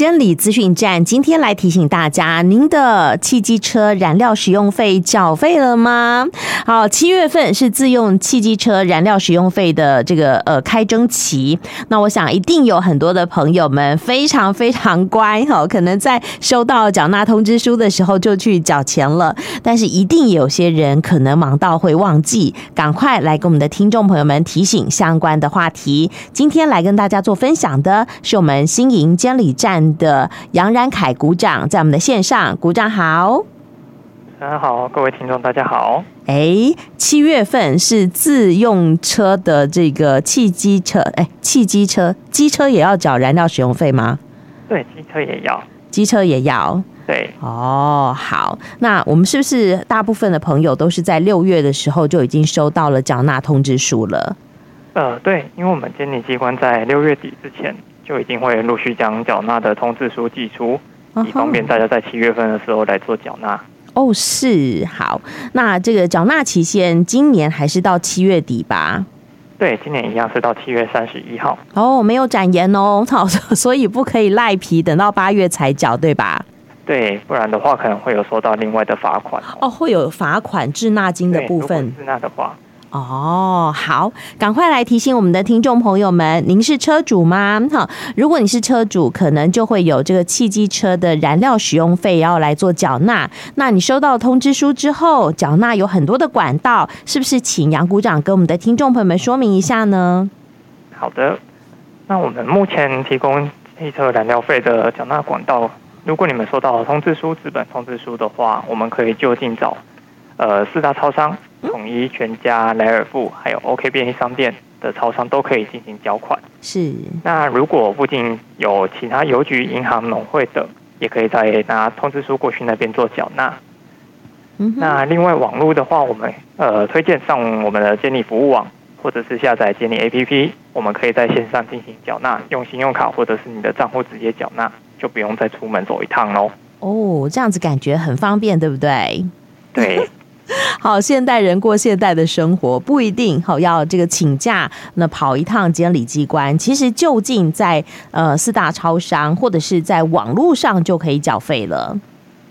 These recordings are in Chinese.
监理资讯站今天来提醒大家，您的汽机车燃料使用费缴费了吗？好，七月份是自用汽机车燃料使用费的这个呃开征期。那我想一定有很多的朋友们非常非常乖哈，可能在收到缴纳通知书的时候就去缴钱了。但是一定有些人可能忙到会忘记，赶快来跟我们的听众朋友们提醒相关的话题。今天来跟大家做分享的是我们新营监理站。的杨然凯鼓掌在我们的线上，鼓掌好，大家好，各位听众大家好。哎，七月份是自用车的这个汽机车，哎，汽机车机车也要缴燃料使用费吗？对，机车也要，机车也要。对，哦，好，那我们是不是大部分的朋友都是在六月的时候就已经收到了缴纳通知书了？呃，对，因为我们监理机关在六月底之前。就一定会陆续将缴纳的通知书寄出，以方便大家在七月份的时候来做缴纳。哦，是，好，那这个缴纳期限今年还是到七月底吧？对，今年一样是到七月三十一号。哦，没有展延哦，好，所以不可以赖皮，等到八月才缴，对吧？对，不然的话可能会有收到另外的罚款。哦，会有罚款滞纳金的部分。滞纳的话。哦，好，赶快来提醒我们的听众朋友们，您是车主吗？哈，如果你是车主，可能就会有这个汽机车的燃料使用费要来做缴纳。那你收到通知书之后，缴纳有很多的管道，是不是？请杨股长跟我们的听众朋友们说明一下呢？好的，那我们目前提供汽车燃料费的缴纳管道，如果你们收到通知书、资本通知书的话，我们可以就近找呃四大超商。统一、全家、莱尔富，还有 OK 便利商店的超商都可以进行缴款。是。那如果附近有其他邮局、银行、农会等，也可以再拿通知书过去那边做缴纳。嗯。那另外网络的话，我们呃推荐上我们的监理服务网，或者是下载监理 APP，我们可以在线上进行缴纳，用信用卡或者是你的账户直接缴纳，就不用再出门走一趟喽。哦，这样子感觉很方便，对不对？对。好，现代人过现代的生活，不一定好要这个请假，那跑一趟监理机关，其实就近在呃四大超商或者是在网络上就可以缴费了。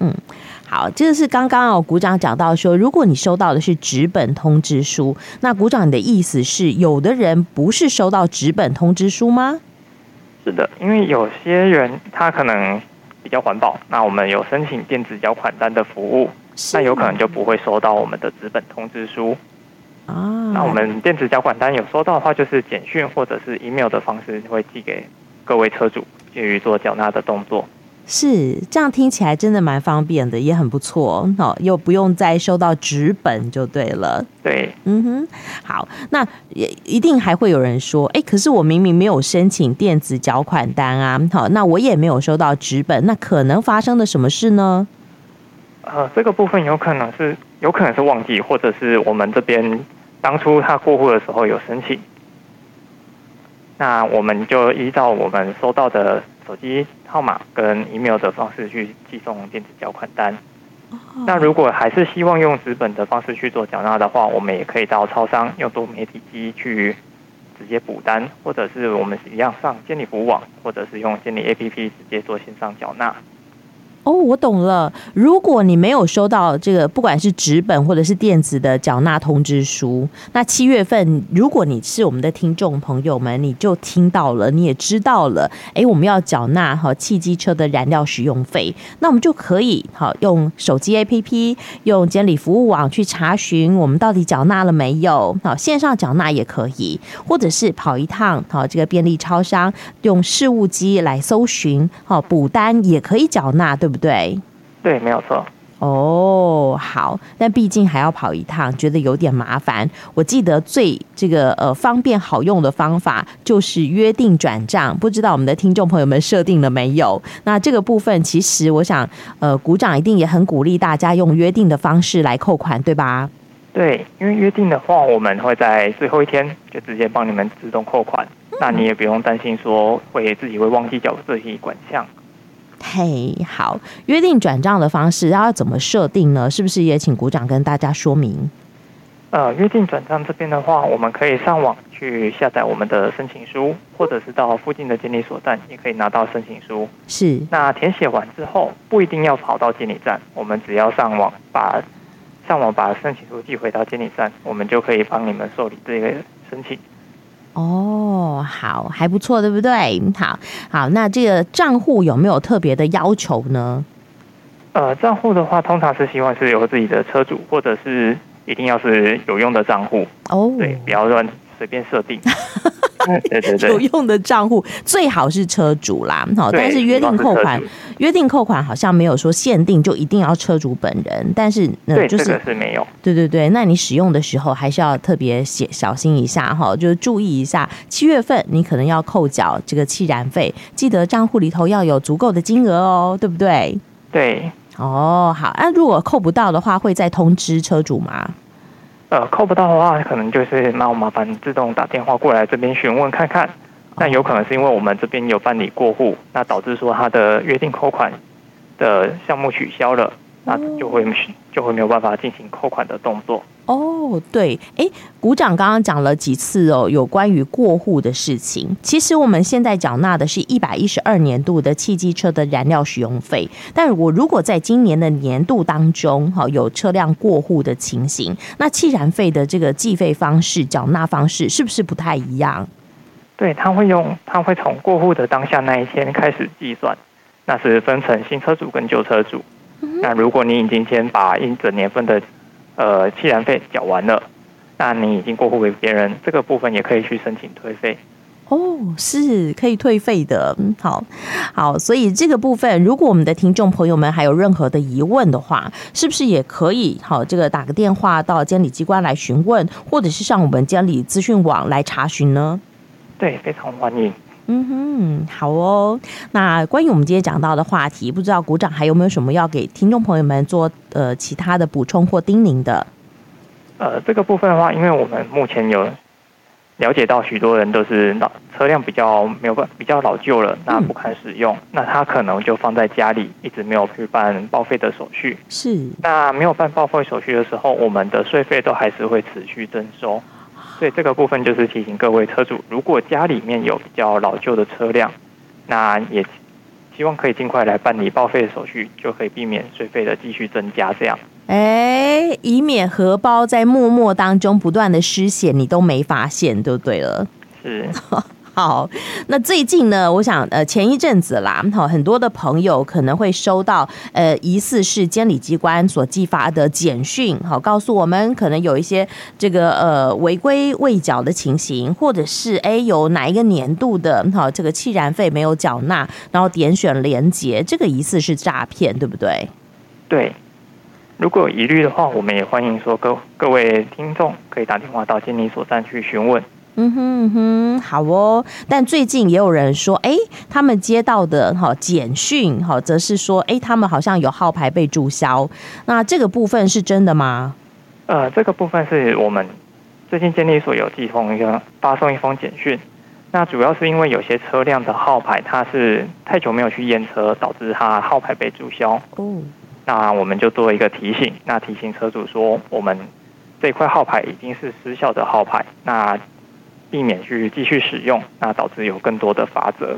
嗯，好，这个是刚刚哦，股长讲到说，如果你收到的是纸本通知书，那股长你的意思是，有的人不是收到纸本通知书吗？是的，因为有些人他可能比较环保，那我们有申请电子缴款单的服务。那有可能就不会收到我们的纸本通知书啊。那我们电子缴款单有收到的话，就是简讯或者是 email 的方式会寄给各位车主，用于做缴纳的动作。是这样，听起来真的蛮方便的，也很不错哦，又不用再收到纸本就对了。对，嗯哼，好，那也一定还会有人说，哎，可是我明明没有申请电子缴款单啊，好，那我也没有收到纸本，那可能发生了什么事呢？呃，这个部分有可能是有可能是忘记，或者是我们这边当初他过户的时候有申请，那我们就依照我们收到的手机号码跟 email 的方式去寄送电子缴款单。那如果还是希望用纸本的方式去做缴纳的话，我们也可以到超商用多媒体机去直接补单，或者是我们一样上监理服务网，或者是用监理 APP 直接做线上缴纳。哦，我懂了。如果你没有收到这个，不管是纸本或者是电子的缴纳通知书，那七月份，如果你是我们的听众朋友们，你就听到了，你也知道了，哎，我们要缴纳哈汽机车的燃料使用费，那我们就可以好用手机 APP，用监理服务网去查询我们到底缴纳了没有，好线上缴纳也可以，或者是跑一趟好这个便利超商，用事务机来搜寻，好补单也可以缴纳，对不对？对，对没有错。哦，好，但毕竟还要跑一趟，觉得有点麻烦。我记得最这个呃方便好用的方法就是约定转账，不知道我们的听众朋友们设定了没有？那这个部分其实我想，呃，鼓掌一定也很鼓励大家用约定的方式来扣款，对吧？对，因为约定的话，我们会在最后一天就直接帮你们自动扣款，嗯、那你也不用担心说会自己会忘记缴这些款项。嘿，好，约定转账的方式要怎么设定呢？是不是也请股长跟大家说明？呃，约定转账这边的话，我们可以上网去下载我们的申请书，或者是到附近的监理所站也可以拿到申请书。是。那填写完之后，不一定要跑到监理站，我们只要上网把上网把申请书寄回到监理站，我们就可以帮你们受理这个申请。哦，好，还不错，对不对？好，好，那这个账户有没有特别的要求呢？呃，账户的话，通常是希望是由自己的车主，或者是一定要是有用的账户哦，对，不要乱随便设定。对对对，有用的账户最好是车主啦，好，但是约定扣款，约定扣款好像没有说限定就一定要车主本人，但是呃，就是这个是没有，对对对，那你使用的时候还是要特别写小心一下哈，就是注意一下，七月份你可能要扣缴这个气燃费，记得账户里头要有足够的金额哦，对不对？对。哦，好，那如果扣不到的话，会再通知车主吗？呃，扣不到的话，可能就是那我麻烦自动打电话过来这边询问看看。那有可能是因为我们这边有办理过户，那导致说他的约定扣款的项目取消了。那就会就会没有办法进行扣款的动作哦。对，哎，股长刚刚讲了几次哦，有关于过户的事情。其实我们现在缴纳的是一百一十二年度的汽机车的燃料使用费，但我如果在今年的年度当中，哈，有车辆过户的情形，那汽燃费的这个计费方式、缴纳方式是不是不太一样？对，他会用，他会从过户的当下那一天开始计算，那是分成新车主跟旧车主。那如果你已经先把一整年份的呃汽燃费缴完了，那你已经过户给别人，这个部分也可以去申请退费。哦，是可以退费的。好，好，所以这个部分，如果我们的听众朋友们还有任何的疑问的话，是不是也可以好这个打个电话到监理机关来询问，或者是上我们监理资讯网来查询呢？对，非常欢迎。嗯哼，好哦。那关于我们今天讲到的话题，不知道股长还有没有什么要给听众朋友们做呃其他的补充或叮咛的？呃，这个部分的话，因为我们目前有了解到许多人都是老车辆比较没有办比较老旧了，那不堪使用，嗯、那他可能就放在家里，一直没有去办报废的手续。是。那没有办报废手续的时候，我们的税费都还是会持续征收。所以这个部分就是提醒各位车主，如果家里面有比较老旧的车辆，那也希望可以尽快来办理报废的手续，就可以避免税费的继续增加。这样，哎，以免荷包在默默当中不断的失血，你都没发现，就对了。是。好，那最近呢，我想呃，前一阵子啦，好，很多的朋友可能会收到呃，疑似是监理机关所寄发的简讯，好，告诉我们可能有一些这个呃违规未缴的情形，或者是哎有哪一个年度的好这个气燃费没有缴纳，然后点选连结，这个疑似是诈骗，对不对？对，如果有疑虑的话，我们也欢迎说各各位听众可以打电话到监理所站去询问。嗯哼嗯哼，好哦。但最近也有人说，哎，他们接到的哈简讯哈，则是说，哎，他们好像有号牌被注销。那这个部分是真的吗？呃，这个部分是我们最近监理所有寄封一个发送一封简讯。那主要是因为有些车辆的号牌它是太久没有去验车，导致它号牌被注销。哦。那我们就做一个提醒，那提醒车主说，我们这块号牌已经是失效的号牌。那避免去继续使用，那导致有更多的罚则。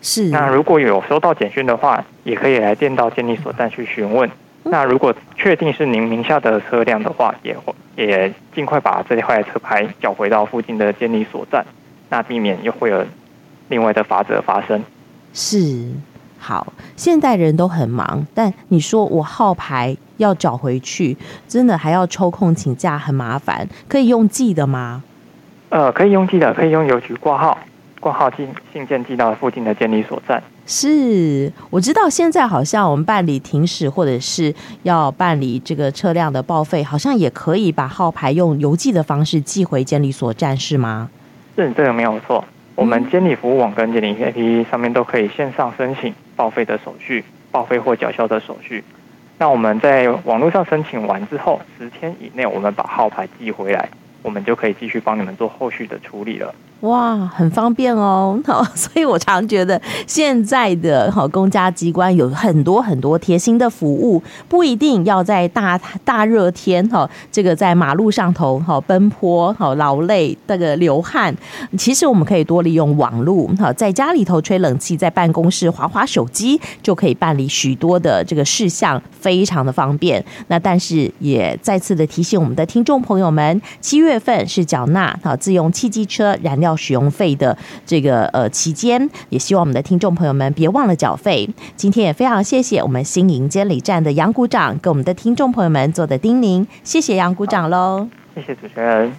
是。那如果有收到简讯的话，也可以来电到监理所站去询问。那如果确定是您名下的车辆的话，也也尽快把这块车牌缴回到附近的监理所站，那避免又会有另外的罚则发生。是。好，现代人都很忙，但你说我号牌要找回去，真的还要抽空请假，很麻烦。可以用寄的吗？呃，可以用寄的，可以用邮局挂号，挂号寄信件寄到附近的监理所站。是，我知道现在好像我们办理停驶或者是要办理这个车辆的报废，好像也可以把号牌用邮寄的方式寄回监理所站，是吗？是，这个没有错。我们监理服务网跟监理 APP 上面都可以线上申请报废的手续、报废或缴销的手续。那我们在网络上申请完之后，十天以内我们把号牌寄回来，我们就可以继续帮你们做后续的处理了。哇，很方便哦，好 所以我常觉得现在的哈公家机关有很多很多贴心的服务，不一定要在大大热天哈，这个在马路上头哈奔波哈劳累那个流汗，其实我们可以多利用网络哈，在家里头吹冷气，在办公室滑滑手机就可以办理许多的这个事项，非常的方便。那但是也再次的提醒我们的听众朋友们，七月份是缴纳哈自用汽机车燃料要使用费的这个呃期间，也希望我们的听众朋友们别忘了缴费。今天也非常谢谢我们新营监理站的杨股长给我们的听众朋友们做的叮咛，谢谢杨股长喽，谢谢主持人。